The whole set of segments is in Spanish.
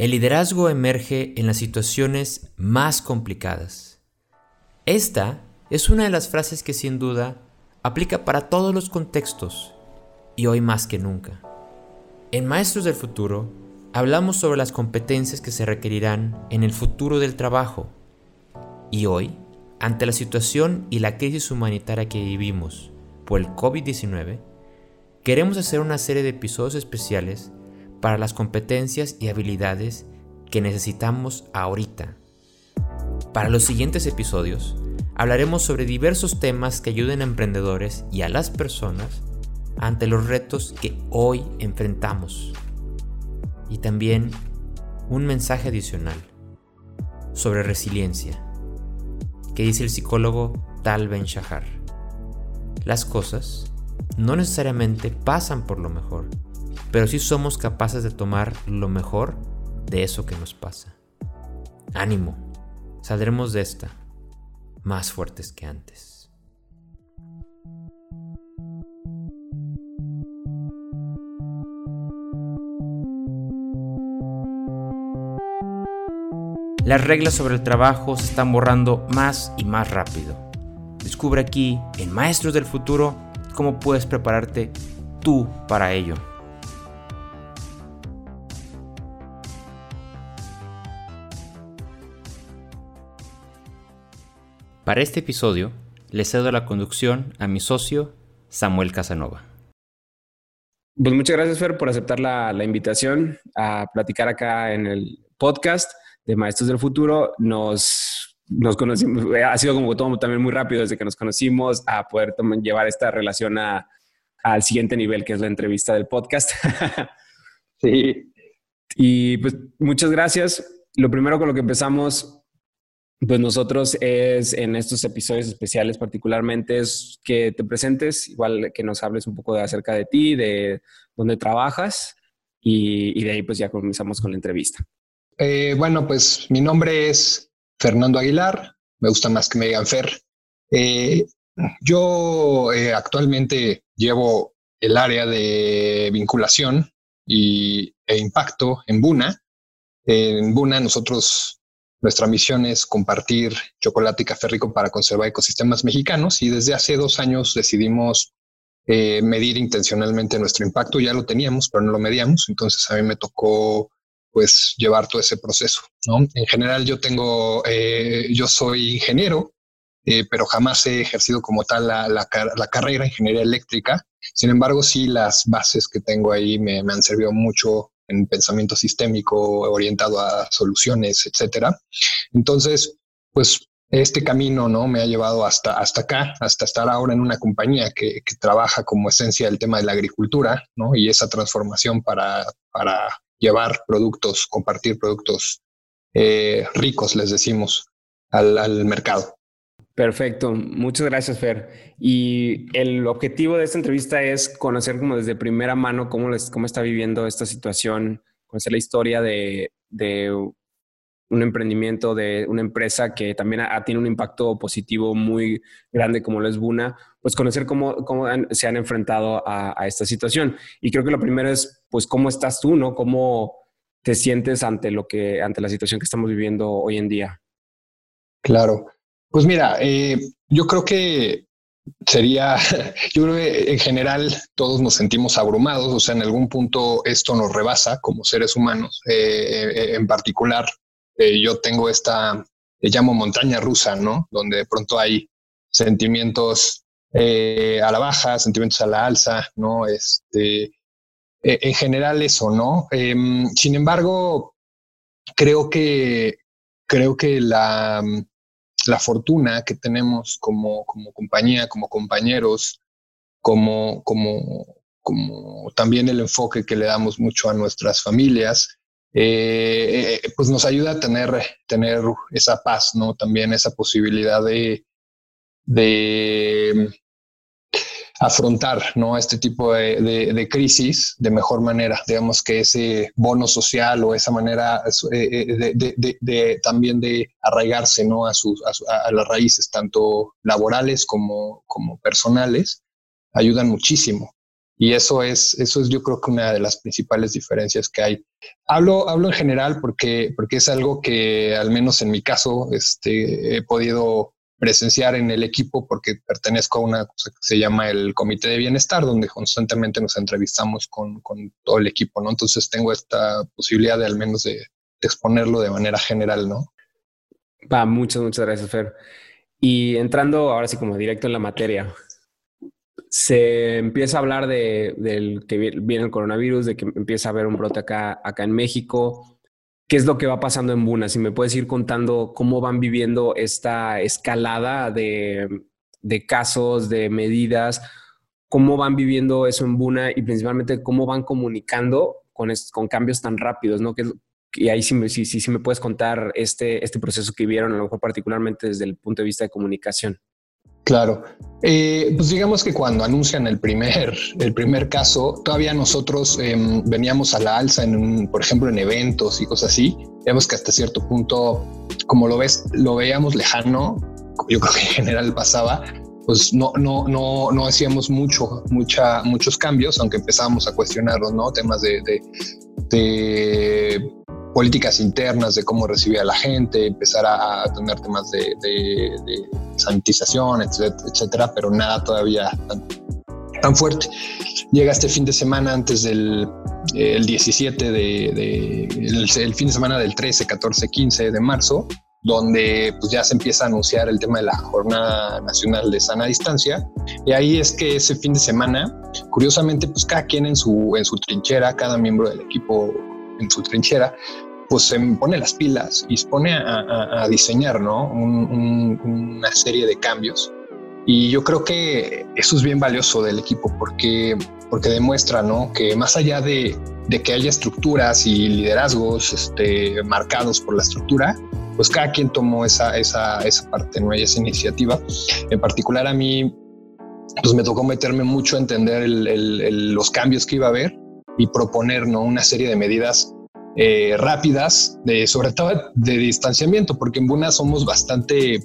El liderazgo emerge en las situaciones más complicadas. Esta es una de las frases que sin duda aplica para todos los contextos y hoy más que nunca. En Maestros del Futuro hablamos sobre las competencias que se requerirán en el futuro del trabajo y hoy, ante la situación y la crisis humanitaria que vivimos por el COVID-19, queremos hacer una serie de episodios especiales para las competencias y habilidades que necesitamos ahorita. Para los siguientes episodios, hablaremos sobre diversos temas que ayuden a emprendedores y a las personas ante los retos que hoy enfrentamos. Y también un mensaje adicional sobre resiliencia, que dice el psicólogo Tal Ben Shahar. Las cosas no necesariamente pasan por lo mejor, pero sí somos capaces de tomar lo mejor de eso que nos pasa. Ánimo, saldremos de esta más fuertes que antes. Las reglas sobre el trabajo se están borrando más y más rápido. Descubre aquí, en Maestros del Futuro, cómo puedes prepararte tú para ello. Para este episodio, le cedo la conducción a mi socio, Samuel Casanova. Pues muchas gracias, Fer, por aceptar la, la invitación a platicar acá en el podcast de Maestros del Futuro, nos, nos conocimos, ha sido como todo también muy rápido desde que nos conocimos a poder llevar esta relación a, al siguiente nivel, que es la entrevista del podcast. sí. Y pues muchas gracias. Lo primero con lo que empezamos, pues nosotros es en estos episodios especiales particularmente es que te presentes, igual que nos hables un poco de acerca de ti, de dónde trabajas y, de ahí pues ya comenzamos con la entrevista. Eh, bueno, pues mi nombre es Fernando Aguilar, me gusta más que me digan Fer. Eh, yo eh, actualmente llevo el área de vinculación y, e impacto en Buna. En Buna nosotros, nuestra misión es compartir chocolate y café rico para conservar ecosistemas mexicanos y desde hace dos años decidimos medir intencionalmente nuestro impacto. Ya lo teníamos, pero no lo medíamos. Entonces a mí me tocó pues llevar todo ese proceso. ¿no? En general yo tengo, eh, yo soy ingeniero, eh, pero jamás he ejercido como tal la, la, la, carrera ingeniería eléctrica. Sin embargo, sí las bases que tengo ahí me han servido mucho en pensamiento sistémico orientado a soluciones, etcétera. Entonces, pues este camino no me ha llevado hasta, hasta acá, hasta estar ahora en una compañía que, que trabaja como esencia del tema de la agricultura ¿no? y esa transformación para, para llevar productos, compartir productos eh, ricos, les decimos, al, mercado. Perfecto, muchas gracias Fer. Y el objetivo de esta entrevista es conocer como desde primera mano cómo, les, cómo está viviendo esta situación, conocer la historia de, de un emprendimiento, de una empresa que también tiene un impacto positivo muy grande como lo es Buna, pues conocer cómo, cómo se han enfrentado a, esta situación. Y creo que lo primero es, pues, ¿cómo estás tú, no? ¿Cómo te sientes ante lo que, ante la situación que estamos viviendo hoy en día? Claro. Pues mira, eh, yo creo que sería, yo creo que en general todos nos sentimos abrumados, o sea, en algún punto esto nos rebasa como seres humanos, eh, eh, en particular yo tengo esta, le llamo montaña rusa, ¿no? Donde de pronto hay sentimientos eh, a la baja, sentimientos a la alza, ¿no? Este, e, en general eso, ¿no? Em, sin embargo, creo que, creo que la, la fortuna que tenemos como, como compañía, como compañeros, como, como, como también el enfoque que le damos mucho a nuestras familias, eh, pues nos ayuda a tener, tener esa paz, ¿no? También esa posibilidad de afrontar ¿no? este tipo de, crisis de mejor manera. Digamos que ese bono social o esa manera eh, eh, de, también de arraigarse ¿no? a, sus, a, las raíces, tanto laborales como, como personales, ayudan muchísimo. Y eso es, eso es yo creo que una de las principales diferencias que hay. Hablo, hablo en general porque, porque es algo que al menos en mi caso este, he podido presenciar en el equipo porque pertenezco a una cosa que se llama el Comité de Bienestar, donde constantemente nos entrevistamos con, con todo el equipo, ¿no? Entonces tengo esta posibilidad de al menos de, de exponerlo de manera general, ¿no? Va, muchas, muchas gracias, Fer. Y entrando ahora sí como directo en la materia, se empieza a hablar de, del que viene el coronavirus, de que empieza a haber un brote acá, acá en México. ¿Qué es lo que va pasando en Buna? Si me puedes ir contando cómo van viviendo esta escalada de, de casos, de medidas, cómo van viviendo eso en Buna y principalmente cómo van comunicando con, con cambios tan rápidos, ¿no? Que, y ahí sí, sí, sí, sí me puedes contar este, este proceso que vieron, a lo mejor particularmente desde el punto de vista de comunicación. Claro. Eh, pues digamos que cuando anuncian el primer, el primer caso, todavía nosotros em, veníamos a la alza en, por ejemplo, en eventos y cosas así. Vemos que hasta cierto punto, como lo ves, lo veíamos lejano. Yo creo que en general pasaba. Pues no, no, no, no hacíamos mucho, mucha, muchos cambios, aunque empezábamos a cuestionarlos, ¿no? Temas de, de, de políticas internas de cómo recibir a la gente, empezar a, tener temas de, sanitización, etcétera, pero nada todavía tan, fuerte. Llega este fin de semana antes del el 17 de, el, fin de semana del 13, 14, 15 de marzo, donde pues ya se empieza a anunciar el tema de la Jornada Nacional de Sana Distancia. Y ahí es que ese fin de semana, curiosamente, pues cada quien en su, en su trinchera, cada miembro del equipo en su trinchera, pues se pone las pilas y se pone a, diseñar ¿no? una serie de cambios. Y yo creo que eso es bien valioso del equipo porque, porque demuestra ¿no? que más allá de, de que haya estructuras y liderazgos este, marcados por la estructura, pues cada quien tomó esa, esa, esa parte, ¿no? esa iniciativa. En particular a mí, pues me tocó meterme mucho a entender los cambios que iba a haber y proponer ¿no? una serie de medidas eh, rápidas, de, sobre todo de distanciamiento, porque en Buna somos bastante,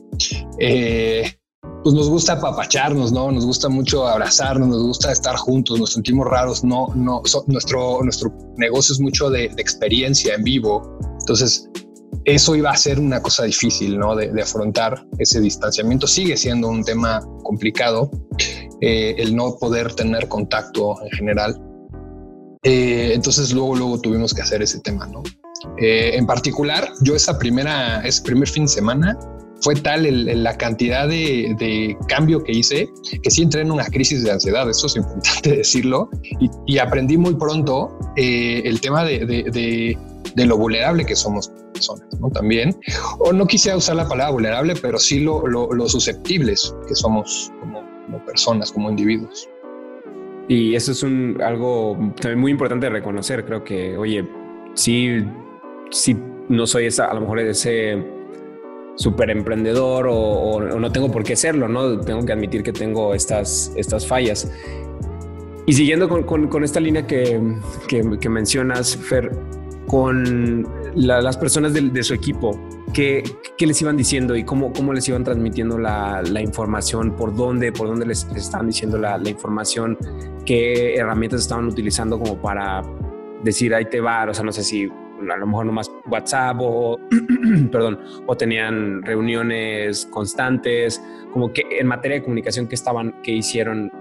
eh, pues nos gusta apapacharnos, ¿no? Nos gusta mucho abrazarnos, nos gusta estar juntos, nos sentimos raros, no, no, nuestro, nuestro negocio es mucho de, experiencia en vivo, entonces eso iba a ser una cosa difícil, ¿no? De, afrontar ese distanciamiento. Sigue siendo un tema complicado, eh, el no poder tener contacto en general. Eh, entonces luego, luego tuvimos que hacer ese tema, ¿no? Eh, en particular, yo esa primera, ese primer fin de semana fue tal la cantidad de, cambio que hice que sí entré en una crisis de ansiedad, eso es importante decirlo, y, aprendí muy pronto el tema de, lo vulnerable que somos personas, ¿no? También, o no quisiera usar la palabra vulnerable, pero sí lo, susceptibles que somos como personas, como individuos. Y eso es un, algo también muy importante de reconocer. Creo que, oye, sí, sí no soy esa, a lo mejor ese súper emprendedor o, no tengo por qué serlo, ¿no? Tengo que admitir que tengo estas, estas fallas. Y siguiendo con, con, esta línea que, que, mencionas, Fer, con las personas de, de su equipo, ¿qué, ¿qué, les iban diciendo y cómo, cómo les iban transmitiendo la, la información? ¿Por dónde, por dónde les, estaban diciendo la, la, información? ¿Qué herramientas estaban utilizando como para decir ahí te va? O sea, no sé si a lo mejor nomás WhatsApp o, perdón, o tenían reuniones constantes, como que en materia de comunicación que estaban, que hicieron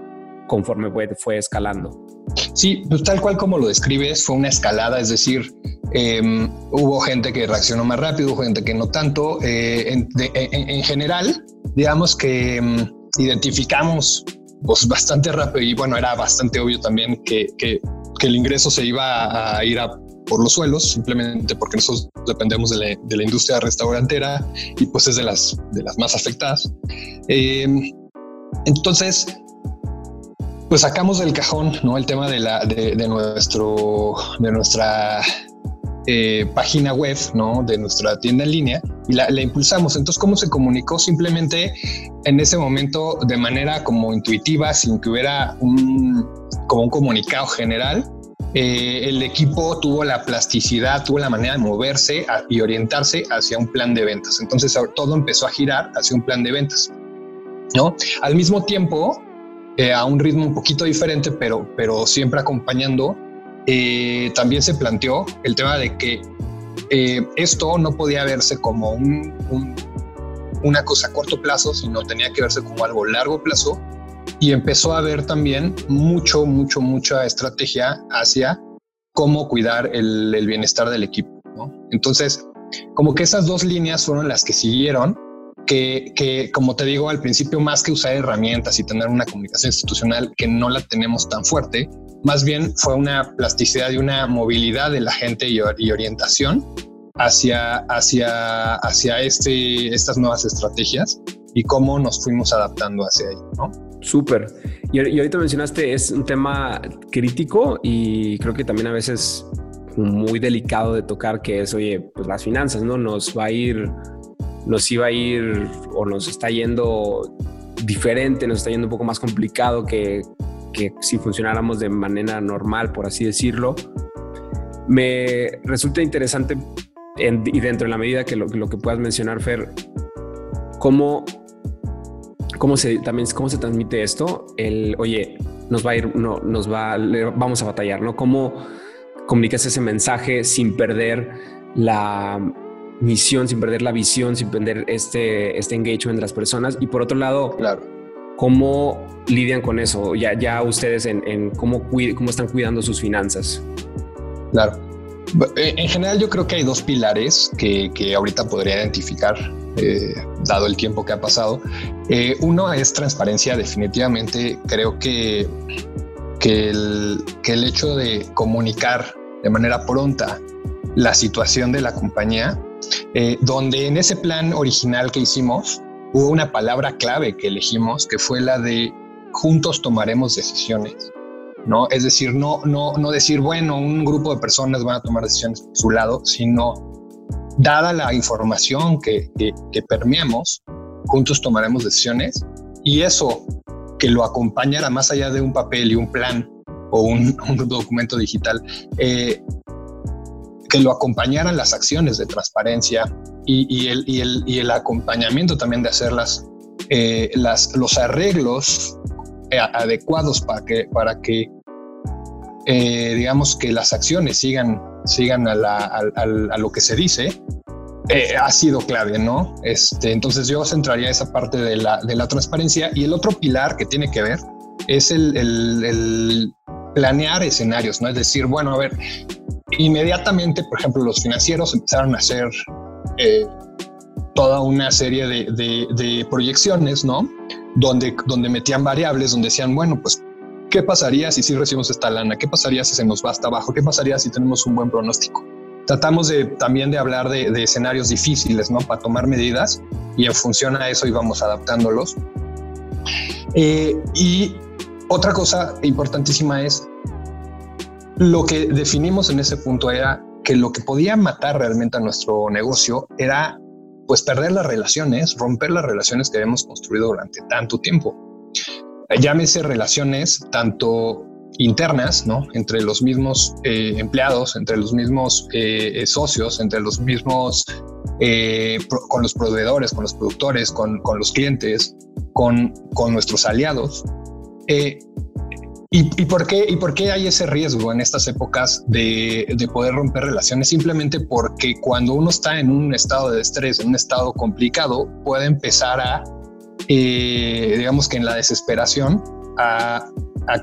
conforme fue, fue escalando. Sí, pues tal cual como lo describes, fue una escalada, es decir, em, hubo gente que reaccionó más rápido, gente que no tanto. Eh, en, general, digamos que em, identificamos pues, bastante rápido y bueno, era bastante obvio también que, que, el ingreso se iba a ir a por los suelos, simplemente porque nosotros dependemos de la, de la, industria restaurantera y pues es de las, de las más afectadas. Em, entonces, pues sacamos del cajón ¿no? el tema de, la, de, nuestro, de nuestra eh, página web, ¿no? de nuestra tienda en línea y la, impulsamos. Entonces, ¿cómo se comunicó? Simplemente en ese momento de manera como intuitiva, sin que hubiera un, como un comunicado general. Eh, el equipo tuvo la plasticidad, tuvo la manera de moverse y orientarse hacia un plan de ventas. Entonces todo empezó a girar hacia un plan de ventas. ¿no? Al mismo tiempo, eh, a un ritmo un poquito diferente, pero, pero siempre acompañando, eh, también se planteó el tema de que eh, esto no podía verse como una cosa a corto plazo, sino tenía que verse como algo a largo plazo. Y empezó a haber también mucho, mucho, mucha estrategia hacia cómo cuidar el, bienestar del equipo. Entonces, como que esas dos líneas fueron las que siguieron que, como te digo al principio, más que usar herramientas y tener una comunicación institucional que no la tenemos tan fuerte, más bien fue una plasticidad y una movilidad de la gente y, orientación hacia, hacia, hacia este, estas nuevas estrategias y cómo nos fuimos adaptando hacia ahí, ¿no? Súper. Y, y, ahorita mencionaste, es un tema crítico y creo que también a veces muy delicado de tocar, que es, oye, pues las finanzas, ¿no? Nos va a ir nos iba a ir o nos está yendo diferente, nos está yendo un poco más complicado que, si funcionáramos de manera normal, por así decirlo. Me resulta interesante y dentro de la medida que lo, que puedas mencionar, Fer, cómo, cómo, se, también, cómo se transmite esto, el, oye, nos va a ir, no, nos va, vamos a batallar, ¿no? ¿Cómo comunicas ese mensaje sin perder la, misión, sin perder la visión, sin perder este, este engagement de las personas. Y por otro lado, claro. ¿cómo lidian con eso? Ya, ya ustedes en, cómo, cómo están cuidando sus finanzas. Claro. Eh, en general yo creo que hay dos pilares que, que ahorita podría identificar, eh, dado el tiempo que ha pasado. Eh, uno es transparencia, definitivamente creo que, que, el, que el hecho de comunicar de manera pronta la situación de la compañía eh, donde en ese plan original que hicimos hubo una palabra clave que elegimos, que fue la de juntos tomaremos decisiones. ¿no? Es decir, no, no, no decir, bueno, un grupo de personas van a tomar decisiones por su lado, sino dada la información que, que, permeamos, juntos tomaremos decisiones y eso que lo acompañara más allá de un papel y un plan o un, documento digital, eh, que lo acompañaran las acciones de transparencia y, el, y, el, y el, acompañamiento también de hacer las, eh, las los arreglos eh, adecuados para que, para que eh, digamos que las acciones sigan, sigan a, la, a, lo que se dice, ha sido clave, ¿no? Este, entonces yo centraría esa parte de la, de la transparencia y el otro pilar que tiene que ver es el, el, el planear escenarios, ¿no? Es decir, bueno, a ver, inmediatamente, por ejemplo, los financieros empezaron a hacer eh, toda una serie de, proyecciones, ¿no? Donde, donde metían variables, donde decían, bueno, pues, ¿qué pasaría si sí recibimos esta lana? ¿Qué pasaría si se nos va hasta abajo? ¿Qué pasaría si tenemos un buen pronóstico? Tratamos de, también de hablar de, escenarios difíciles, ¿no? Para tomar medidas y en función a eso íbamos adaptándolos. Eh, y otra cosa importantísima es lo que definimos en ese punto era que lo que podía matar realmente a nuestro negocio era pues perder las relaciones, romper las relaciones que habíamos construido durante tanto tiempo. Llámese relaciones tanto internas, ¿no? Entre los mismos eh, empleados, entre los mismos eh, socios, entre los mismos, eh, con los proveedores, con los productores, con, con los clientes, con, con nuestros aliados. ¿Y, por qué, ¿Y por qué hay ese riesgo en estas épocas de, poder romper relaciones? Simplemente porque cuando uno está en un estado de estrés, en un estado complicado, puede empezar a, eh, digamos que en la desesperación, a,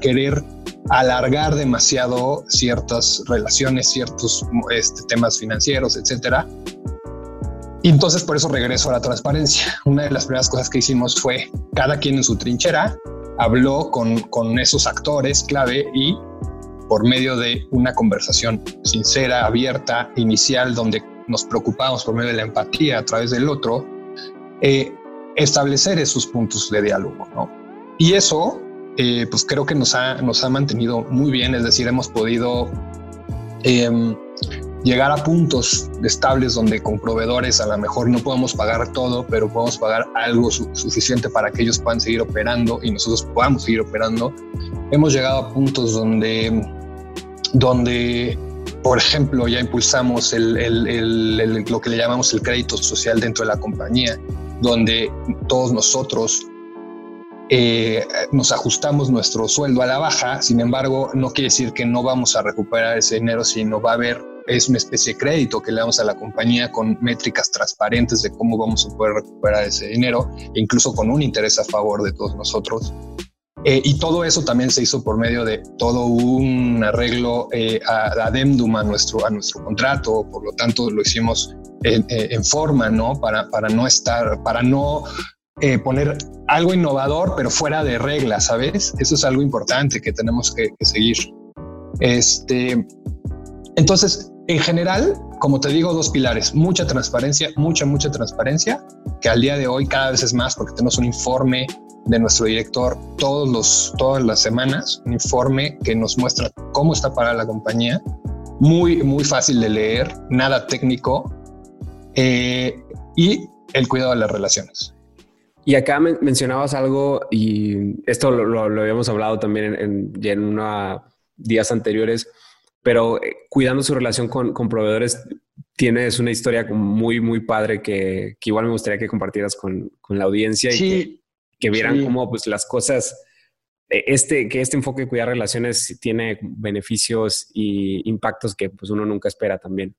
querer alargar demasiado ciertas relaciones, ciertos este, temas financieros, etcétera. Y entonces por eso regreso a la transparencia. Una de las primeras cosas que hicimos fue cada quien en su trinchera, habló con, con esos actores clave y por medio de una conversación sincera, abierta, inicial, donde nos preocupamos por medio de la empatía a través del otro, eh, establecer esos puntos de diálogo. ¿no? Y eso, eh, pues creo que nos ha, nos ha mantenido muy bien, es decir, hemos podido eh, llegar a puntos estables donde con proveedores a lo mejor no podemos pagar todo, pero podemos pagar algo suficiente para que ellos puedan seguir operando y nosotros podamos seguir operando. Hemos llegado a puntos donde, donde por ejemplo, ya impulsamos el, el, lo que le llamamos el crédito social dentro de la compañía, donde todos nosotros eh, nos ajustamos nuestro sueldo a la baja, sin embargo, no quiere decir que no vamos a recuperar ese dinero, sino va a haber, es una especie de crédito que le damos a la compañía con métricas transparentes de cómo vamos a poder recuperar ese dinero, incluso con un interés a favor de todos nosotros. Eh, y todo eso también se hizo por medio de todo un arreglo eh, adendum a nuestro, a nuestro contrato, por lo tanto lo hicimos en, en, forma, ¿no? Para, para no estar, para no eh, poner algo innovador, pero fuera de reglas, ¿sabes? Eso es algo importante que tenemos que, seguir. Este, entonces, en general, como te digo, dos pilares, mucha transparencia, mucha, mucha transparencia, que al día de hoy cada vez es más porque tenemos un informe de nuestro director todos los, todas las semanas, un informe que nos muestra cómo está para la compañía, muy, muy fácil de leer, nada técnico, eh, y el cuidado de las relaciones. Y acá mencionabas algo, y esto lo, habíamos hablado también en, ya en unos días anteriores, pero eh, cuidando su relación con, proveedores, tienes una historia muy, muy padre que, igual me gustaría que compartieras con, la audiencia y que, vieran cómo pues, las cosas, eh, este, que este enfoque de cuidar relaciones tiene beneficios y impactos que pues, uno nunca espera también.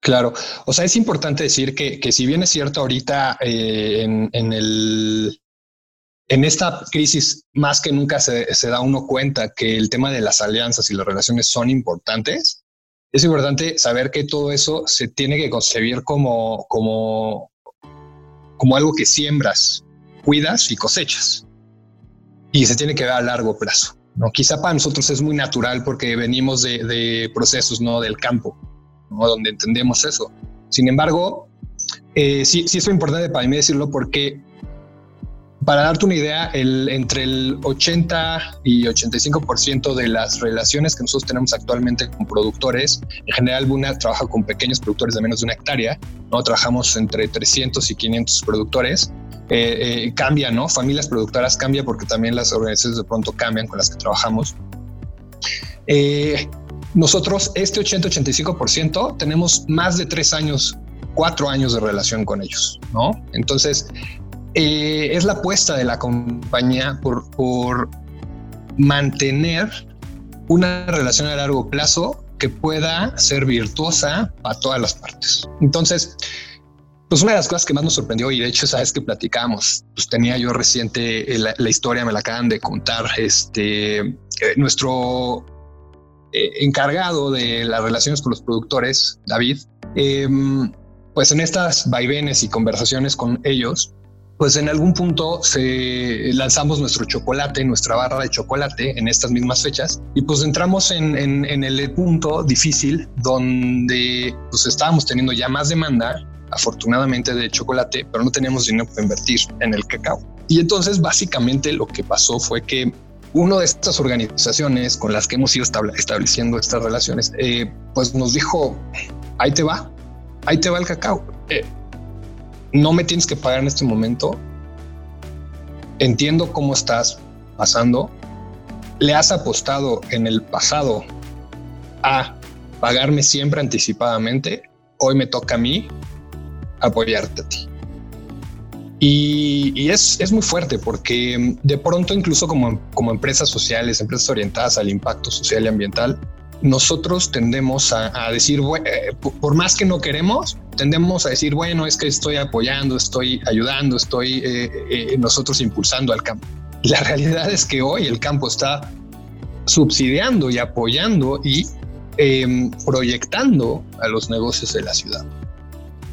Claro, o sea, es importante decir que, si bien es cierto ahorita eh, en, el, en esta crisis más que nunca se, da uno cuenta que el tema de las alianzas y las relaciones son importantes, es importante saber que todo eso se tiene que concebir como, como, como algo que siembras, cuidas y cosechas. Y se tiene que ver a largo plazo. ¿no? Quizá para nosotros es muy natural porque venimos de, de procesos ¿no? del campo donde entendemos eso. Sin embargo, eh, sí, sí es importante para mí decirlo porque para darte una idea, entre el 80 y 85% de las relaciones que nosotros tenemos actualmente con productores, en general Buna trabaja con pequeños productores de menos de una hectárea, ¿no? trabajamos entre 300 y 500 productores, eh, eh, cambia, ¿no? Familias productoras cambia porque también las organizaciones de pronto cambian con las que trabajamos. Eh, nosotros, este 80-85%, tenemos más de tres años, cuatro años de relación con ellos, ¿no? Entonces, eh, es la apuesta de la compañía por, mantener una relación a largo plazo que pueda ser virtuosa para todas las partes. Entonces, pues una de las cosas que más nos sorprendió y de hecho sabes que platicamos, pues tenía yo reciente eh, la, historia, me la acaban de contar, este, eh, nuestro encargado de las relaciones con los productores, David, em, pues en estas vaivenes y conversaciones con ellos, pues en algún punto se lanzamos nuestro chocolate, nuestra barra de chocolate en estas mismas fechas y pues entramos en, el punto difícil donde pues estábamos teniendo ya más demanda afortunadamente de chocolate, pero no teníamos dinero para invertir en el cacao. Y entonces básicamente lo que pasó fue que una de estas organizaciones con las que hemos ido estableciendo estas relaciones, eh, pues nos dijo, ahí te va, ahí te va el cacao. Eh, no me tienes que pagar en este momento. Entiendo cómo estás pasando. Le has apostado en el pasado a pagarme siempre anticipadamente. Hoy me toca a mí apoyarte a ti. Y, es, es, muy fuerte porque de pronto incluso como, como empresas sociales, empresas orientadas al impacto social y ambiental, nosotros tendemos a, decir, eh, por más que no queremos, tendemos a decir, bueno, es que estoy apoyando, estoy ayudando, estoy eh, eh, nosotros impulsando al campo. La realidad es que hoy el campo está subsidiando y apoyando y em, proyectando a los negocios de la ciudad.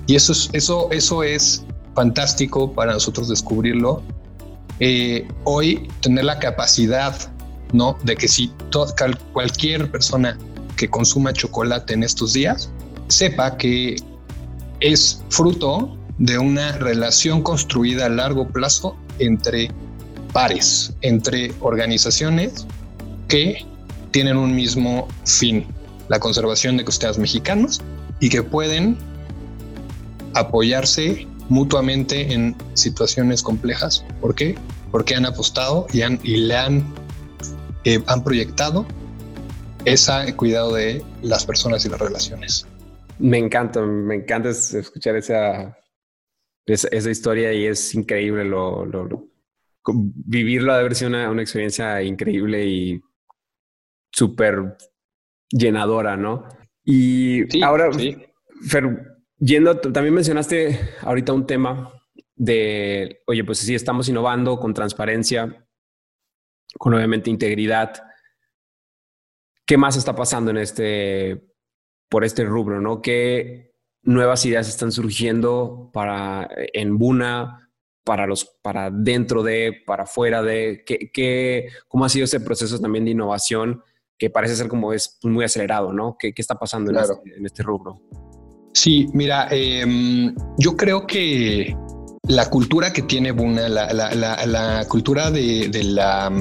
Y eso es, eso, eso es fantástico para nosotros descubrirlo. Eh, hoy tener la capacidad, ¿no? De que si cualquier persona que consuma chocolate en estos días sepa que es fruto de una relación construida a largo plazo entre pares, entre organizaciones que tienen un mismo fin, la conservación de costeras mexicanos y que pueden apoyarse mutuamente en situaciones complejas. ¿Por qué? Porque han apostado y, y le han, eh, han proyectado ese cuidado de las personas y las relaciones. Me encanta, me encanta escuchar esa, esa, historia y es increíble lo, lo, vivirlo ha de haber sido una, una experiencia increíble y súper llenadora, ¿no? Y ahora, Fer, yendo, también mencionaste ahorita un tema de, oye, pues sí, estamos innovando con transparencia, con obviamente integridad. ¿Qué más está pasando en este, por este rubro, no? ¿Qué nuevas ideas están surgiendo para, en Buna, para los, para dentro de, para fuera de, ¿qué, qué, cómo ha sido ese proceso también de innovación que parece ser como es muy acelerado, ¿no? ¿Qué, qué está pasando en, este, en, este, rubro? Sí, mira, em, yo creo que la cultura que tiene Buna, la, la, la, cultura de, de, la,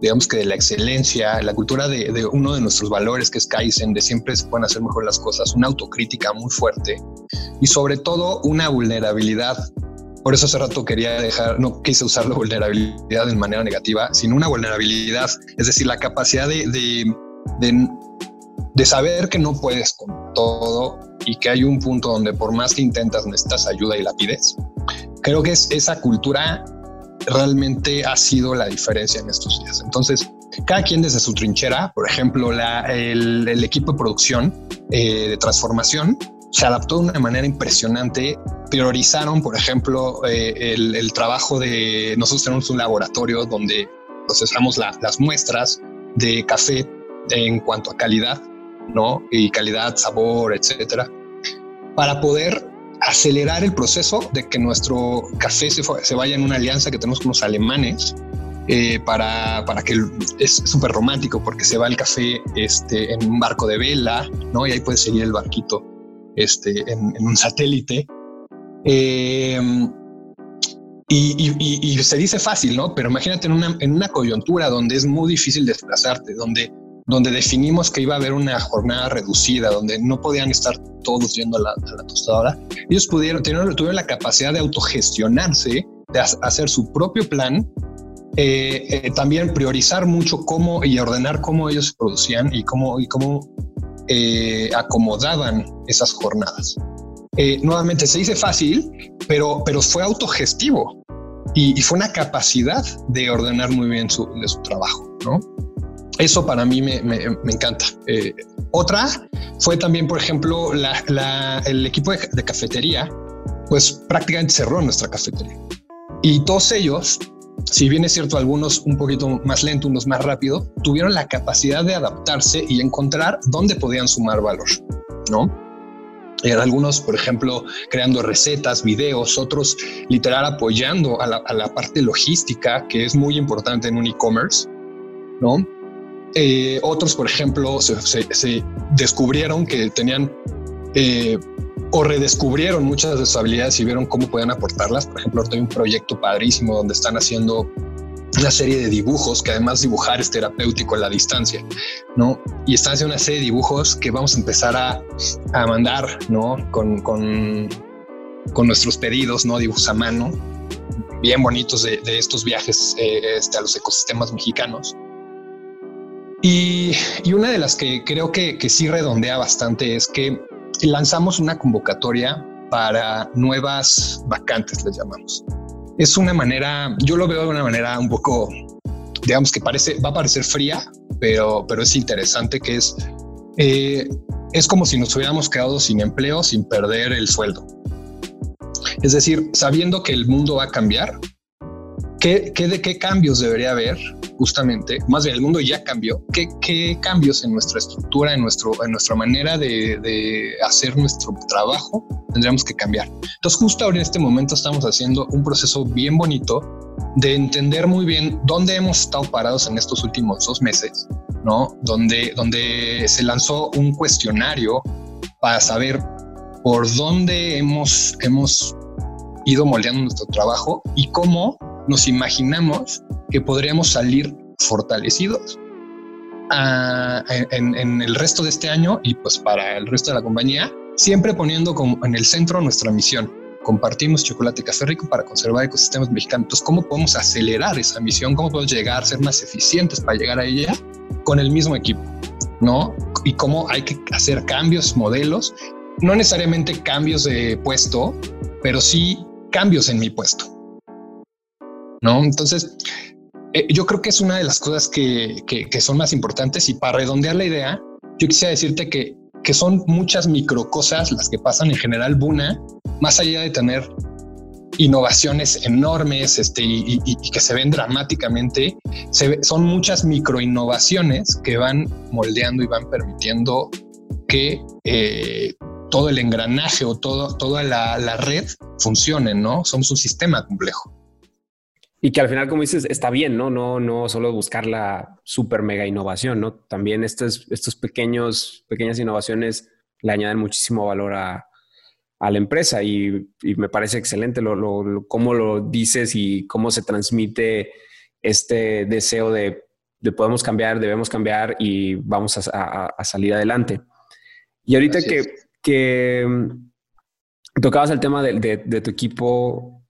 digamos que de la excelencia, la cultura de, de, uno de nuestros valores que es Kaizen, de siempre se pueden hacer mejor las cosas, una autocrítica muy fuerte y sobre todo una vulnerabilidad por eso hace rato quería dejar, no quise usar la vulnerabilidad de manera negativa, sino una vulnerabilidad, es decir, la capacidad de, de, de, saber que no puedes con todo y que hay un punto donde por más que intentas necesitas ayuda y la pides. Creo que es esa cultura realmente ha sido la diferencia en estos días. Entonces, cada quien desde su trinchera, por ejemplo, la, el, el, equipo de producción eh, de transformación se adaptó de una manera impresionante. Priorizaron, por ejemplo, eh, el, trabajo de nosotros tenemos un laboratorio donde procesamos las muestras de café en cuanto a calidad, ¿no? Y calidad, sabor, etcétera, para poder acelerar el proceso de que nuestro café se, vaya en una alianza que tenemos con los alemanes eh, para, para, que es súper romántico porque se va el café este, en un barco de vela, ¿no? Y ahí puede seguir el barquito este, en, un satélite. Em, y, se dice fácil, ¿no? Pero imagínate en una, en una coyuntura donde es muy difícil desplazarte, donde, donde definimos que iba a haber una jornada reducida, donde no podían estar todos yendo a la, tostadora, ellos pudieron, tener, tuvieron la capacidad de autogestionarse, de hacer su propio plan eh, eh, también priorizar mucho cómo y ordenar cómo ellos producían y cómo, y cómo eh, acomodaban esas jornadas. Eh, nuevamente se dice fácil, pero, pero fue autogestivo y, fue una capacidad de ordenar muy bien su, de su trabajo, ¿no? Eso para mí me, me, encanta. Eh, otra fue también, por ejemplo, la, el equipo de, cafetería, pues prácticamente cerró nuestra cafetería. Y todos ellos si bien es cierto, algunos un poquito más lento, unos más rápido, tuvieron la capacidad de adaptarse y encontrar dónde podían sumar valor, ¿no? Algunos, por ejemplo, creando recetas, videos, otros literal apoyando a la, parte logística, que es muy importante en un e-commerce, ¿no? Eh, otros, por ejemplo, se, descubrieron que tenían eh, o redescubrieron muchas de sus habilidades y vieron cómo podían aportarlas. Por ejemplo, hay un proyecto padrísimo donde están haciendo una serie de dibujos que además dibujar es terapéutico a la distancia, ¿no? Y están haciendo una serie de dibujos que vamos a empezar a, a mandar, ¿no? Con, con, con, nuestros pedidos, ¿no? Dibujos a mano, bien bonitos de, de estos viajes eh, este, a los ecosistemas mexicanos. Y, una de las que creo que, que sí redondea bastante es que lanzamos una convocatoria para nuevas vacantes, les llamamos. Es una manera, yo lo veo de una manera un poco, digamos que parece, va a parecer fría, pero, pero es interesante que es, eh, es como si nos hubiéramos quedado sin empleo, sin perder el sueldo. Es decir, sabiendo que el mundo va a cambiar, ¿qué, qué de qué cambios debería haber justamente, más bien el mundo ya cambió, ¿qué, qué cambios en nuestra estructura, en, nuestro, en nuestra manera de, de, hacer nuestro trabajo tendríamos que cambiar? Entonces justo ahora en este momento estamos haciendo un proceso bien bonito de entender muy bien dónde hemos estado parados en estos últimos dos meses, ¿no? Donde, donde se lanzó un cuestionario para saber por dónde hemos, hemos ido moldeando nuestro trabajo y cómo nos imaginamos que podríamos salir fortalecidos ah, en, el resto de este año y pues para el resto de la compañía, siempre poniendo como en el centro nuestra misión. Compartimos chocolate y café rico para conservar ecosistemas mexicanos. Entonces, ¿cómo podemos acelerar esa misión? ¿Cómo podemos llegar a ser más eficientes para llegar a ella con el mismo equipo? ¿No? Y cómo hay que hacer cambios, modelos, no necesariamente cambios de puesto, pero sí cambios en mi puesto ¿no? Entonces, eh, yo creo que es una de las cosas que, que, son más importantes y para redondear la idea, yo quisiera decirte que, que son muchas micro cosas las que pasan en general Buna, más allá de tener innovaciones enormes este, y, que se ven dramáticamente, son muchas micro innovaciones que van moldeando y van permitiendo que eh, todo el engranaje o todo, toda la, la red funcione, ¿no? Somos un sistema complejo. Y que al final, como dices, está bien, ¿no? No, no solo buscar la super mega innovación, ¿no? También estos, estos pequeños, pequeñas innovaciones le añaden muchísimo valor a, a la empresa y, me parece excelente lo, lo, cómo lo dices y cómo se transmite este deseo de, de podemos cambiar, debemos cambiar y vamos a, a, salir adelante. Y ahorita que, que, mm, tocabas el tema de, de, de tu equipo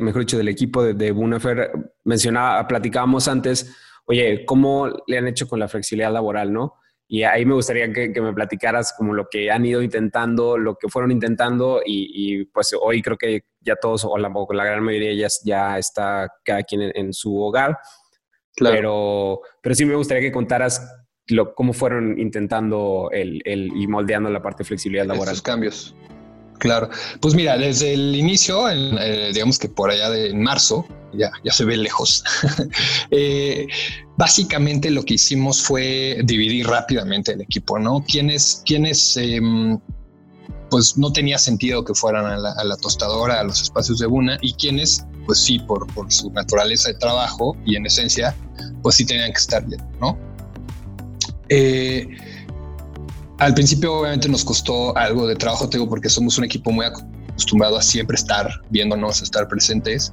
mejor dicho, del equipo de, de Bunafer, mencionaba, platicábamos antes, oye, ¿cómo le han hecho con la flexibilidad laboral, no? Y ahí me gustaría que, me platicaras como lo que han ido intentando, lo que fueron intentando y, pues hoy creo que ya todos o la, la gran mayoría ya, ya, está cada quien en, su hogar. Claro. Pero, pero sí me gustaría que contaras lo, cómo fueron intentando el, el, y moldeando la parte de flexibilidad laboral. Estos cambios. Claro, pues mira, desde el inicio, eh, digamos que por allá de marzo, ya, ya se ve lejos. Eh, básicamente lo que hicimos fue dividir rápidamente el equipo, ¿no? Quienes, quienes em, pues no tenía sentido que fueran a la, tostadora, a los espacios de Buna, y quienes, pues sí, por, por su naturaleza de trabajo y en esencia, pues sí tenían que estar bien, ¿no? Eh, al principio obviamente nos costó algo de trabajo, tengo porque somos un equipo muy acostumbrado a siempre estar viéndonos, a estar presentes.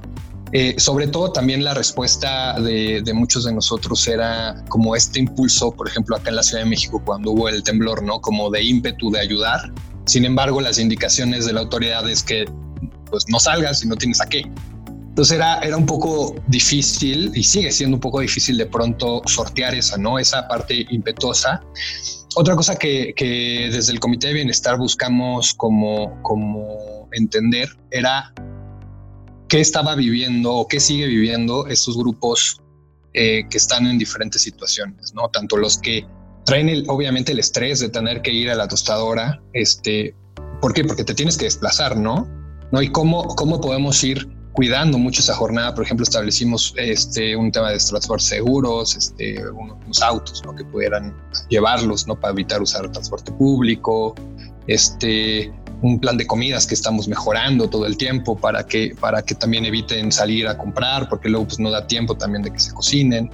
Eh, sobre todo también la respuesta de, muchos de nosotros era como este impulso, por ejemplo, acá en la Ciudad de México cuando hubo el temblor, ¿no? Como de ímpetu de ayudar. Sin embargo, las indicaciones de la autoridad es que pues no salgas si no tienes a qué. Entonces era, era un poco difícil y sigue siendo un poco difícil de pronto sortear esa, ¿no? Esa parte impetuosa otra cosa que, desde el Comité de Bienestar buscamos como, como entender era qué estaba viviendo o qué sigue viviendo estos grupos eh, que están en diferentes situaciones, ¿no? Tanto los que traen el, obviamente el estrés de tener que ir a la tostadora, este, ¿por qué? Porque te tienes que desplazar, ¿no? ¿No? Y cómo, cómo podemos ir cuidando mucho esa jornada. Por ejemplo, establecimos este, un tema de transporte seguros, este, unos, autos ¿no? que pudieran llevarlos ¿no? para evitar usar transporte público, este, un plan de comidas que estamos mejorando todo el tiempo para que, para que también eviten salir a comprar, porque luego pues, no da tiempo también de que se cocinen.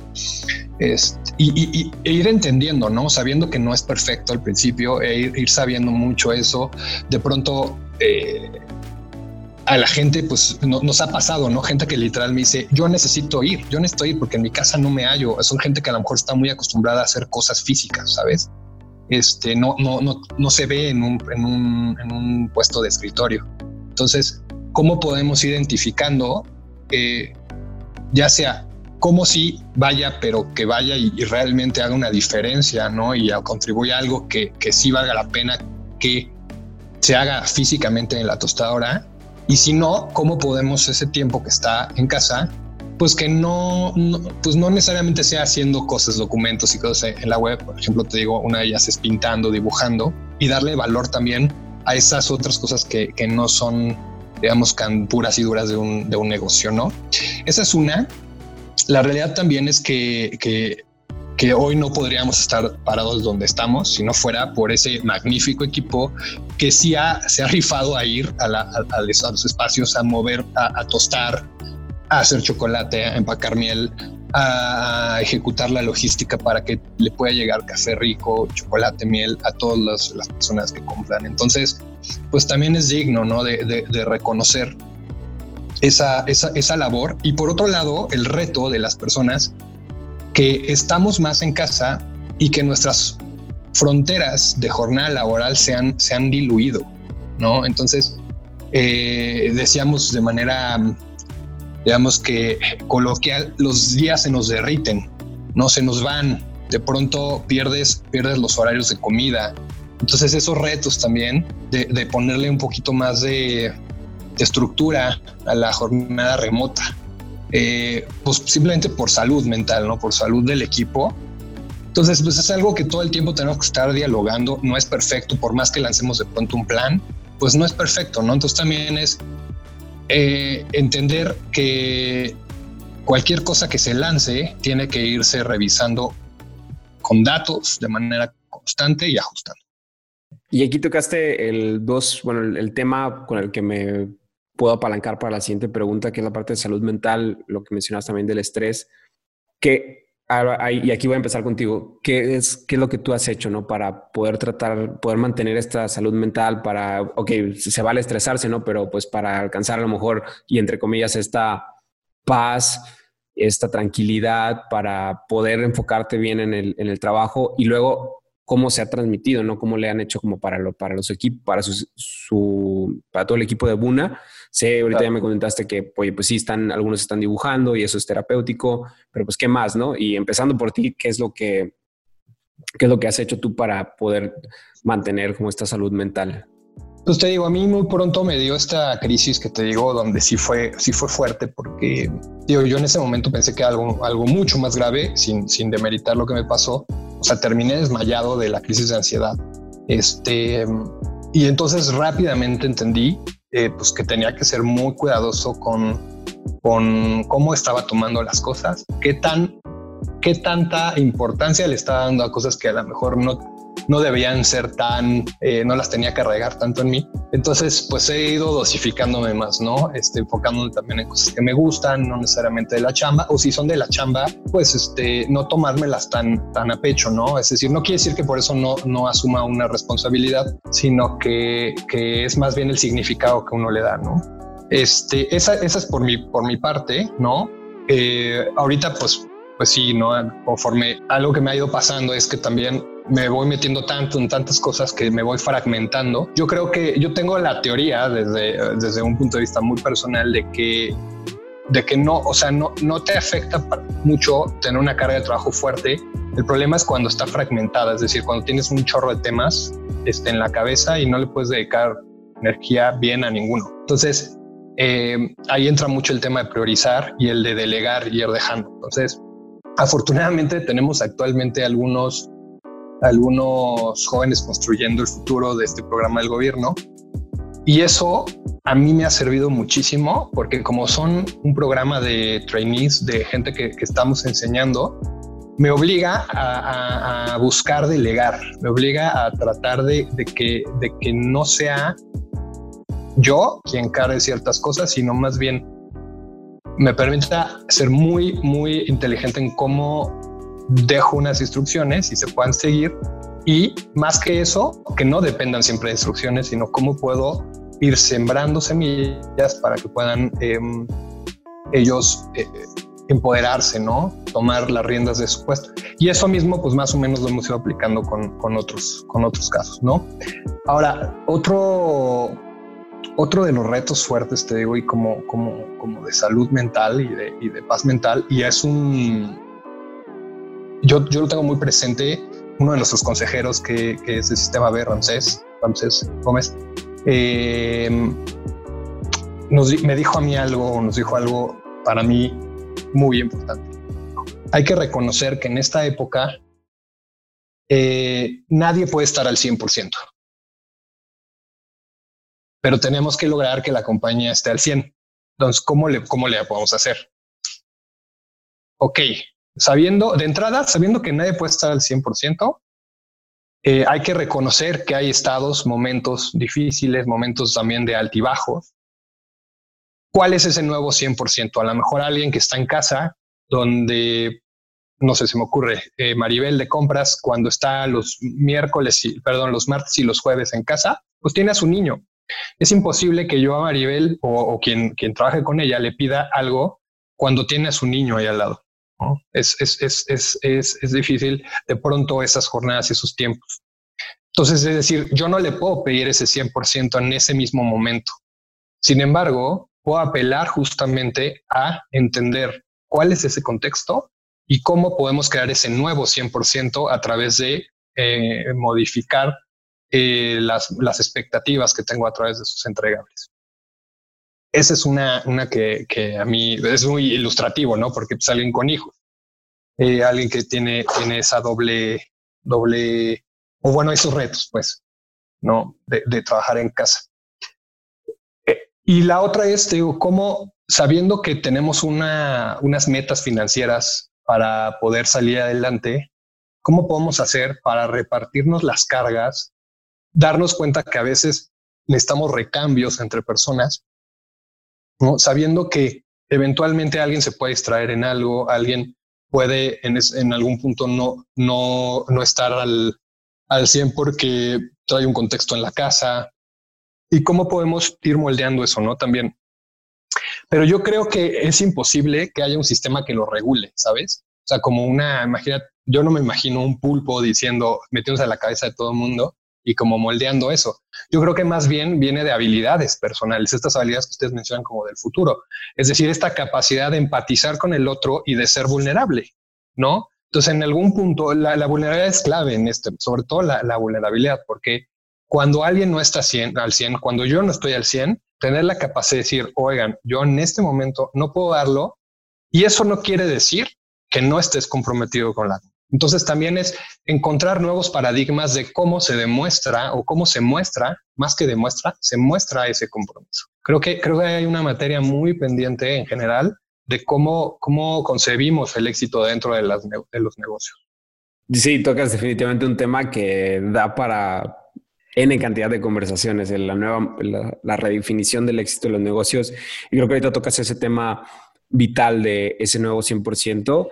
Este, y, e ir entendiendo, ¿no? Sabiendo que no es perfecto al principio, e ir, sabiendo mucho eso. De pronto, eh, a la gente, pues nos ha pasado, ¿no? Gente que literal me dice, yo necesito ir, yo necesito ir porque en mi casa no me hallo. Son gente que a lo mejor está muy acostumbrada a hacer cosas físicas, ¿sabes? Este, no, no, no, no se ve en un, en, un, en un puesto de escritorio. Entonces, ¿cómo podemos identificando, eh, ya sea cómo si vaya, pero que vaya y, realmente haga una diferencia, ¿no? Y contribuya a algo que, que sí valga la pena que se haga físicamente en la tostadora y si no, ¿cómo podemos ese tiempo que está en casa, pues que no, pues no necesariamente sea haciendo cosas, documentos y cosas en la web. Por ejemplo, te digo, una de ellas es pintando, dibujando y darle valor también a esas otras cosas que, que no son, digamos, puras y duras de un, de un negocio, ¿no? Esa es una. La realidad también es que, que que hoy no podríamos estar parados donde estamos si no fuera por ese magnífico equipo que sí ha, se ha rifado a ir a, los espacios, a mover, a, tostar, a hacer chocolate, a empacar miel, a ejecutar la logística para que le pueda llegar café rico, chocolate, miel a todas las, personas que compran. Entonces, pues también es digno ¿no? de, reconocer esa, esa, esa labor. Y por otro lado, el reto de las personas que estamos más en casa y que nuestras fronteras de jornada laboral se han, se han diluido, ¿no? Entonces, eh, decíamos de manera, digamos que coloquial, los días se nos derriten, no se nos van, de pronto pierdes, pierdes los horarios de comida. Entonces, esos retos también de, ponerle un poquito más de, de estructura a la jornada remota eh, pues simplemente por salud mental, ¿no? Por salud del equipo. Entonces, pues es algo que todo el tiempo tenemos que estar dialogando. No es perfecto, por más que lancemos de pronto un plan, pues no es perfecto, ¿no? Entonces también es eh, entender que cualquier cosa que se lance tiene que irse revisando con datos de manera constante y ajustando. Y aquí tocaste el dos, bueno, el, tema con el que me puedo apalancar para la siguiente pregunta, que es la parte de salud mental, lo que mencionas también del estrés, que y aquí voy a empezar contigo, ¿qué es, qué es lo que tú has hecho, ¿no? Para poder tratar, poder mantener esta salud mental, para, ok, se vale estresarse, ¿no? Pero pues para alcanzar a lo mejor, y entre comillas, esta paz, esta tranquilidad, para poder enfocarte bien en el, en el trabajo y luego cómo se ha transmitido, ¿no? Cómo le han hecho como para, lo, para los equipos, para, su, para todo el equipo de Buna. Sé, ahorita ya me comentaste que, oye, pues sí, están, algunos están dibujando y eso es terapéutico, pero pues, ¿qué más, no? Y empezando por ti, ¿qué es lo que, qué es lo que has hecho tú para poder mantener como esta salud mental? Pues te digo, a mí muy pronto me dio esta crisis que te digo, donde sí fue, sí fue fuerte, porque digo, yo en ese momento pensé que algo, algo mucho más grave, sin, sin demeritar lo que me pasó, o sea, terminé desmayado de la crisis de ansiedad. Este, y entonces rápidamente entendí eh, pues que tenía que ser muy cuidadoso con, con cómo estaba tomando las cosas, qué tan qué tanta importancia le estaba dando a cosas que a lo mejor no no debían ser tan, eh, no las tenía que regar tanto en mí. Entonces, pues he ido dosificándome más, ¿no? Este, enfocándome también en cosas que me gustan, no necesariamente de la chamba, o si son de la chamba, pues este, no tomármelas tan, tan a pecho, ¿no? Es decir, no quiere decir que por eso no, no asuma una responsabilidad, sino que, que es más bien el significado que uno le da, ¿no? Este, esa, esa es por mi, por mi parte, ¿no? Eh, ahorita, pues, pues sí, ¿no? Conforme algo que me ha ido pasando es que también me voy metiendo tanto en tantas cosas que me voy fragmentando. Yo creo que yo tengo la teoría desde, desde un punto de vista muy personal de que de que no, o sea, no, no te afecta mucho tener una carga de trabajo fuerte. El problema es cuando está fragmentada, es decir, cuando tienes un chorro de temas este, en la cabeza y no le puedes dedicar energía bien a ninguno. Entonces, eh, ahí entra mucho el tema de priorizar y el de delegar y ir dejando. Entonces, afortunadamente tenemos actualmente algunos algunos jóvenes construyendo el futuro de este programa del gobierno. Y eso a mí me ha servido muchísimo porque como son un programa de trainees, de gente que, estamos enseñando, me obliga a, buscar delegar, me obliga a tratar de, que, de que no sea yo quien cargue ciertas cosas, sino más bien me permita ser muy, muy inteligente en cómo dejo unas instrucciones y se puedan seguir. Y más que eso, que no dependan siempre de instrucciones, sino cómo puedo ir sembrando semillas para que puedan em, ellos eh, empoderarse, ¿no? Tomar las riendas de su puesto. Y eso mismo, pues más o menos lo hemos ido aplicando con, con otros, con otros casos, ¿no? Ahora, otro, otro de los retos fuertes, te digo, y como, como, como de salud mental y de, y de paz mental, y es un, yo, yo lo tengo muy presente. Uno de nuestros consejeros, que, es el sistema B, Ramsés, Ramsés Gómez, eh, nos, me dijo a mí algo, nos dijo algo para mí muy importante. Hay que reconocer que en esta época eh, nadie puede estar al 100%, pero tenemos que lograr que la compañía esté al 100%. Entonces, ¿cómo le, cómo le podemos hacer? Ok, sabiendo de entrada, sabiendo que nadie puede estar al 100%, eh, hay que reconocer que hay estados, momentos difíciles, momentos también de altibajos. ¿Cuál es ese nuevo 100%? A lo mejor alguien que está en casa, donde, no sé, se me ocurre, eh, Maribel de compras, cuando está los miércoles, y, perdón, los martes y los jueves en casa, pues tiene a su niño. Es imposible que yo a Maribel o, quien, quien trabaje con ella le pida algo cuando tiene a su niño ahí al lado. Es, es, es, es, difícil de pronto esas jornadas y esos tiempos. Entonces, es decir, yo no le puedo pedir ese 100% en ese mismo momento. Sin embargo, puedo apelar justamente a entender cuál es ese contexto y cómo podemos crear ese nuevo 100% a través de eh, modificar eh, las, las expectativas que tengo a través de sus entregables. Esa es una, una que, que, a mí es muy ilustrativo, ¿no? Porque pues, alguien con hijos, eh, alguien que tiene, tiene esa doble, doble, o bueno, esos retos, pues, ¿no? De, de trabajar en casa. Eh, y la otra es, digo, cómo sabiendo que tenemos una, unas metas financieras para poder salir adelante, ¿cómo podemos hacer para repartirnos las cargas, darnos cuenta que a veces necesitamos recambios entre personas, sabiendo que eventualmente alguien se puede distraer en algo, alguien puede en, en algún punto no, no, no estar al, al 100 porque trae un contexto en la casa. ¿Y cómo podemos ir moldeando eso, no? También pero yo creo que es imposible que haya un sistema que lo regule, ¿sabes? O sea, como una, imagina, yo no me imagino un pulpo diciendo, metiéndose a la cabeza de todo el mundo y como moldeando eso. Yo creo que más bien viene de habilidades personales, estas habilidades que ustedes mencionan como del futuro. Es decir, esta capacidad de empatizar con el otro y de ser vulnerable, ¿no? Entonces, en algún punto, la, vulnerabilidad es clave en este, sobre todo la, vulnerabilidad, porque cuando alguien no está 100, al 100, cuando yo no estoy al 100, tener la capacidad de decir, oigan, yo en este momento no puedo darlo y eso no quiere decir que no estés comprometido con la. Entonces también es encontrar nuevos paradigmas de cómo se demuestra o cómo se muestra, más que demuestra, se muestra ese compromiso. Creo que, creo que hay una materia muy pendiente en general de cómo, cómo concebimos el éxito dentro de, las, de los negocios. Sí, tocas definitivamente un tema que da para N cantidad de conversaciones, la nueva, la, redefinición del éxito de los negocios. Y creo que ahorita tocas ese tema vital de ese nuevo 100%,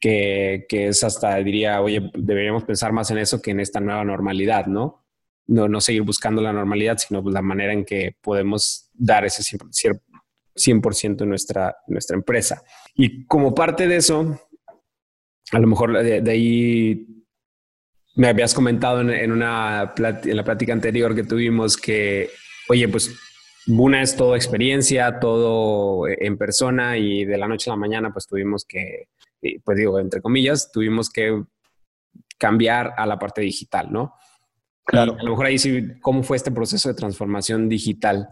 que, es hasta, diría, oye, deberíamos pensar más en eso que en esta nueva normalidad, ¿no? No, no seguir buscando la normalidad, sino la manera en que podemos dar ese 100%, 100 en nuestra, nuestra empresa. Y como parte de eso, a lo mejor de ahí me habías comentado en, una en la plática anterior que tuvimos que, oye, pues una es todo experiencia, todo en persona y de la noche a la mañana pues tuvimos que, pues digo, entre comillas, tuvimos que cambiar a la parte digital, ¿no? Claro. a lo mejor ahí sí, ¿cómo fue este proceso de transformación digital?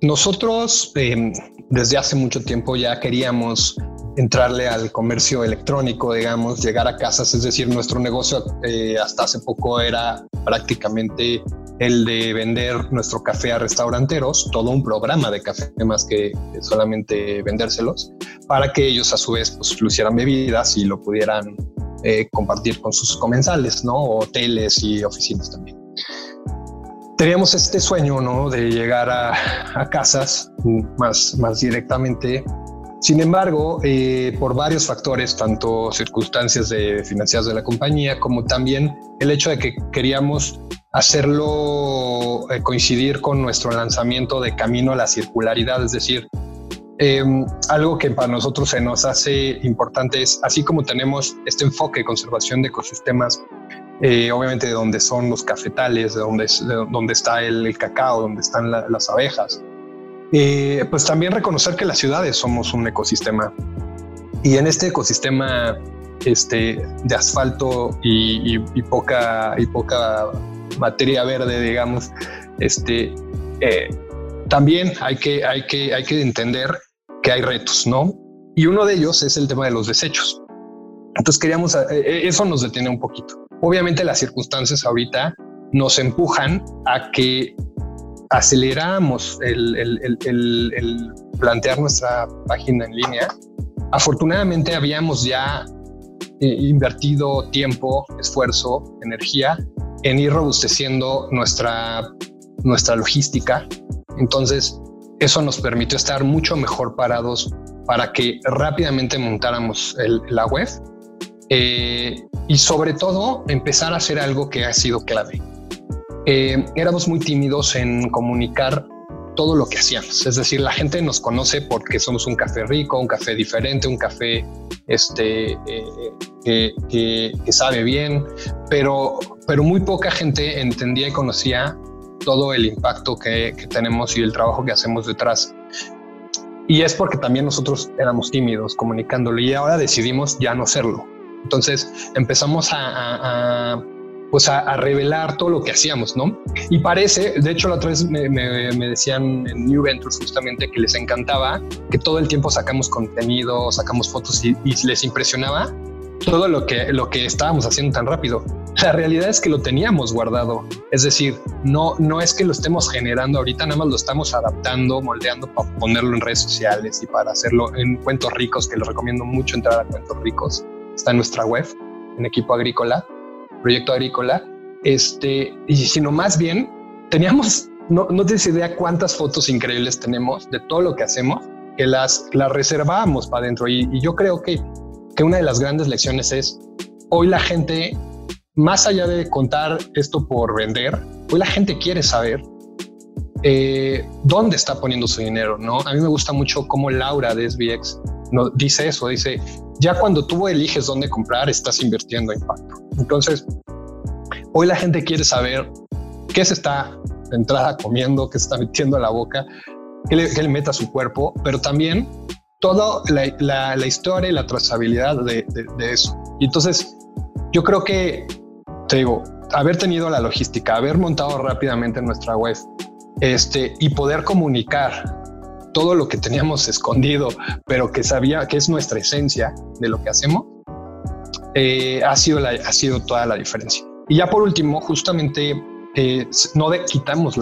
Nosotros em, desde hace mucho tiempo ya queríamos entrarle al comercio electrónico, digamos, llegar a casas, es decir, nuestro negocio eh, hasta hace poco era prácticamente el de vender nuestro café a restauranteros, todo un programa de café más que solamente vendérselos, para que ellos a su vez pues lo hicieran bebidas y lo pudieran eh, compartir con sus comensales, ¿no? Hoteles y oficinas también teníamos este sueño, ¿no? De llegar a, casas más, más directamente. Sin embargo, eh, por varios factores, tanto circunstancias de financiadas de la compañía, como también el hecho de que queríamos hacerlo eh, coincidir con nuestro lanzamiento de Camino a la Circularidad, es decir, em, algo que para nosotros se nos hace importante es, así como tenemos este enfoque de conservación de ecosistemas eh, obviamente de donde son los cafetales, de donde, donde está el, cacao, donde están las abejas. Eh, pues también reconocer que las ciudades somos un ecosistema y en este ecosistema este, de asfalto y, poca, y poca materia verde, digamos, este, eh, también hay que, hay, que, hay que entender que hay retos, ¿no? Y uno de ellos es el tema de los desechos. Entonces queríamos, eso nos detiene un poquito. Obviamente las circunstancias ahorita nos empujan a que aceleramos el, plantear nuestra página en línea. Afortunadamente habíamos ya eh, invertido tiempo, esfuerzo, energía en ir robusteciendo nuestra, nuestra logística. Entonces, eso nos permitió estar mucho mejor parados para que rápidamente montáramos la web eh, y sobre todo empezar a hacer algo que ha sido clave. Eh, éramos muy tímidos en comunicar todo lo que hacíamos. Es decir, la gente nos conoce porque somos un café rico, un café diferente, un café este, eh, que, sabe bien, pero, pero muy poca gente entendía y conocía todo el impacto que, tenemos y el trabajo que hacemos detrás. Y es porque también nosotros éramos tímidos comunicándolo y ahora decidimos ya no serlo. Entonces empezamos a, pues a, revelar todo lo que hacíamos, ¿no? Y parece, de hecho la otra vez me, decían en New Ventures justamente que les encantaba que todo el tiempo sacamos contenido, sacamos fotos y, les impresionaba todo lo que, lo que estábamos haciendo tan rápido. La realidad es que lo teníamos guardado. Es decir, no, no es que lo estemos generando ahorita, nada más lo estamos adaptando, moldeando para ponerlo en redes sociales y para hacerlo en Cuentos Ricos, que les recomiendo mucho entrar a Cuentos Ricos. Está en nuestra web, en Equipo Agrícola proyecto agrícola, este, y sino más bien teníamos, no, no tienes idea cuántas fotos increíbles tenemos de todo lo que hacemos, que las, las reservábamos para adentro. Y, yo creo que, que una de las grandes lecciones es, hoy la gente, más allá de contar esto por vender, hoy la gente quiere saber eh, dónde está poniendo su dinero, ¿no? A mí me gusta mucho cómo Laura de SBX no, dice eso, dice, ya cuando tú eliges dónde comprar, estás invirtiendo impacto. Entonces, hoy la gente quiere saber qué se está de entrada comiendo, qué se está metiendo a la boca, qué le, qué le meta a su cuerpo, pero también toda la, la, historia y la trazabilidad de, eso. Y entonces, yo creo que, te digo, haber tenido la logística, haber montado rápidamente nuestra web este, y poder comunicar todo lo que teníamos escondido, pero que sabía que es nuestra esencia de lo que hacemos, eh, ha, sido la, ha sido toda la diferencia. Y ya por último, justamente eh, no quitamos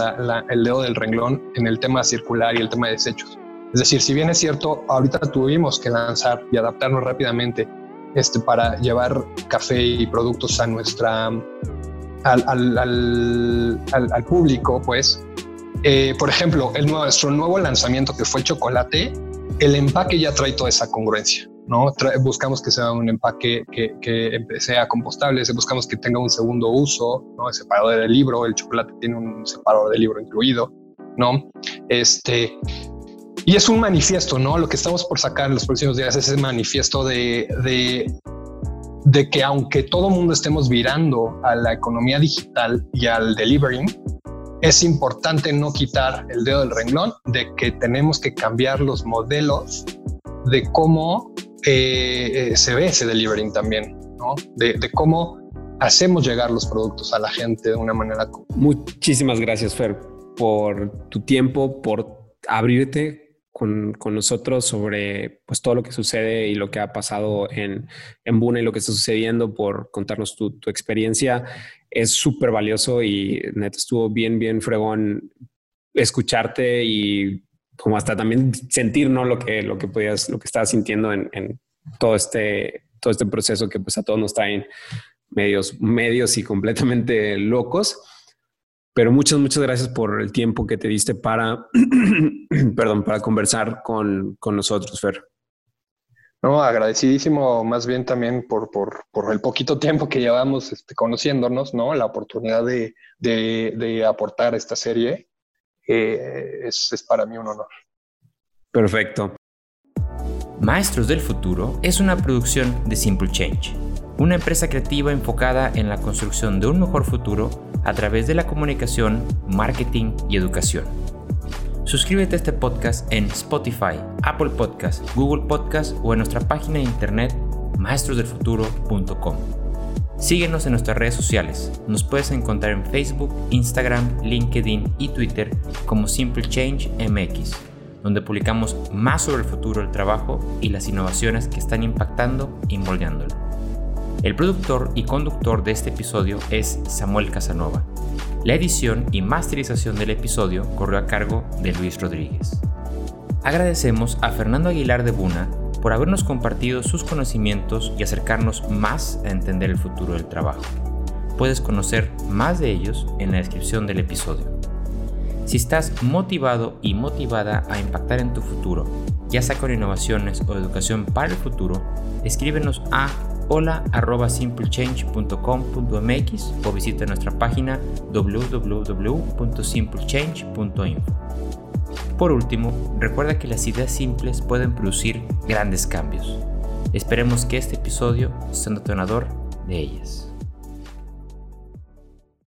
el dedo del renglón en el tema circular y el tema de desechos. Es decir, si bien es cierto, ahorita tuvimos que lanzar y adaptarnos rápidamente este, para llevar café y productos a nuestra, al, al, al público, pues eh, por ejemplo, el nuestro nuevo lanzamiento que fue el chocolate, el empaque ya trae toda esa congruencia. ¿no? buscamos que sea un empaque que, que, sea compostable, buscamos que tenga un segundo uso, ¿no? el separador del libro, el chocolate tiene un separador de libro incluido, ¿no? Este, y es un manifiesto, ¿no? Lo que estamos por sacar en los próximos días es ese manifiesto de, de, de que aunque todo mundo estemos virando a la economía digital y al delivering, es importante no quitar el dedo del renglón de que tenemos que cambiar los modelos de cómo eh, eh, se ve ese delivering también, ¿no? De, cómo hacemos llegar los productos a la gente de una manera. Muchísimas gracias, Fer, por tu tiempo, por abrirte con, nosotros sobre pues, todo lo que sucede y lo que ha pasado en, en Buna y lo que está sucediendo, por contarnos tu, tu experiencia. Es súper valioso y neta estuvo bien, bien fregón escucharte y como hasta también sentir ¿no? lo, que, lo que podías, lo que estabas sintiendo en, todo, este, todo este proceso que pues a todos nos traen medios, medios y completamente locos. Pero muchas, muchas gracias por el tiempo que te diste para, perdón, para conversar con, con, nosotros, Fer. No, agradecidísimo más bien también por, por, por el poquito tiempo que llevamos este, conociéndonos, ¿no? La oportunidad de, de, de aportar esta serie eh, es, es para mí un honor. Perfecto. Maestros del Futuro es una producción de Simple Change, una empresa creativa enfocada en la construcción de un mejor futuro a través de la comunicación, marketing y educación. Suscríbete a este podcast en Spotify, Apple Podcast, Google Podcast o en nuestra página de internet maestrosdelfuturo.com. Síguenos en nuestras redes sociales. Nos puedes encontrar en Facebook, Instagram, LinkedIn y Twitter como Simple Change MX, donde publicamos más sobre el futuro del trabajo y las innovaciones que están impactando y moldeándolo. El productor y conductor de este episodio es Samuel Casanova. La edición y masterización del episodio corrió a cargo de Luis Rodríguez. Agradecemos a Fernando Aguilar de Buna por habernos compartido sus conocimientos y acercarnos más a entender el futuro del trabajo. Puedes conocer más de ellos en la descripción del episodio. Si estás motivado y motivada a impactar en tu futuro, ya sea con innovaciones o educación para el futuro, escríbenos a hola arroba simplechange.com.mx o visita nuestra página www.simplechange.info. Por último, recuerda que las ideas simples pueden producir grandes cambios. Esperemos que este episodio sea un detonador de ellas.